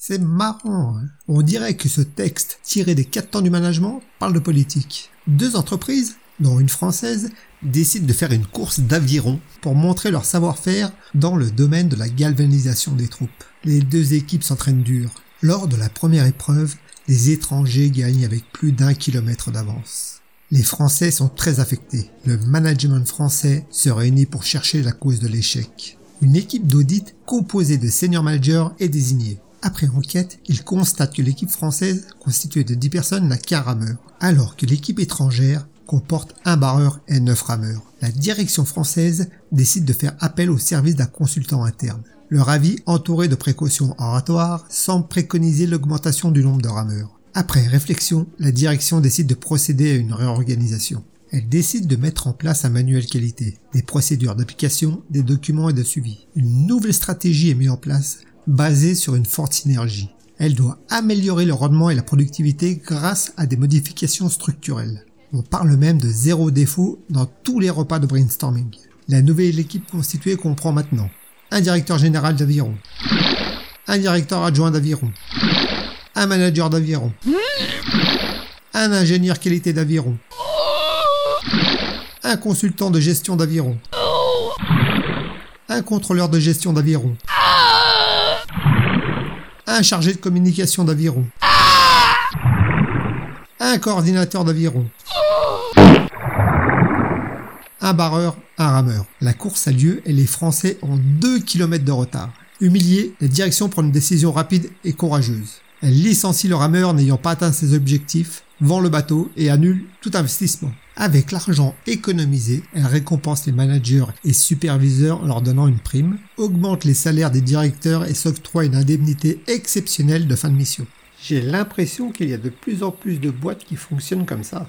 C'est marrant, hein on dirait que ce texte, tiré des quatre temps du management, parle de politique. Deux entreprises, dont une française, décident de faire une course d'aviron pour montrer leur savoir-faire dans le domaine de la galvanisation des troupes. Les deux équipes s'entraînent dur. Lors de la première épreuve, les étrangers gagnent avec plus d'un kilomètre d'avance. Les Français sont très affectés. Le management français se réunit pour chercher la cause de l'échec. Une équipe d'audit composée de senior managers est désignée. Après enquête, ils constatent que l'équipe française, constituée de 10 personnes, n'a qu'un rameur, alors que l'équipe étrangère comporte un barreur et 9 rameurs. La direction française décide de faire appel au service d'un consultant interne. Leur avis, entouré de précautions oratoires, semble préconiser l'augmentation du nombre de rameurs. Après réflexion, la direction décide de procéder à une réorganisation. Elle décide de mettre en place un manuel qualité, des procédures d'application, des documents et de suivi. Une nouvelle stratégie est mise en place basée sur une forte synergie. Elle doit améliorer le rendement et la productivité grâce à des modifications structurelles. On parle même de zéro défaut dans tous les repas de brainstorming. La nouvelle équipe constituée comprend maintenant un directeur général d'aviron, un directeur adjoint d'aviron, un manager d'aviron, un ingénieur qualité d'aviron, un consultant de gestion d'aviron, un contrôleur de gestion d'aviron, un chargé de communication d'aviron, un coordinateur d'aviron, un barreur, un rameur. La course a lieu et les Français ont 2 km de retard. Humilié, la direction prend une décision rapide et courageuse. Elle licencie le rameur n'ayant pas atteint ses objectifs, vend le bateau et annule tout investissement. Avec l'argent économisé, elle récompense les managers et superviseurs en leur donnant une prime, augmente les salaires des directeurs et s'octroie une indemnité exceptionnelle de fin de mission. J'ai l'impression qu'il y a de plus en plus de boîtes qui fonctionnent comme ça.